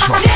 treasure.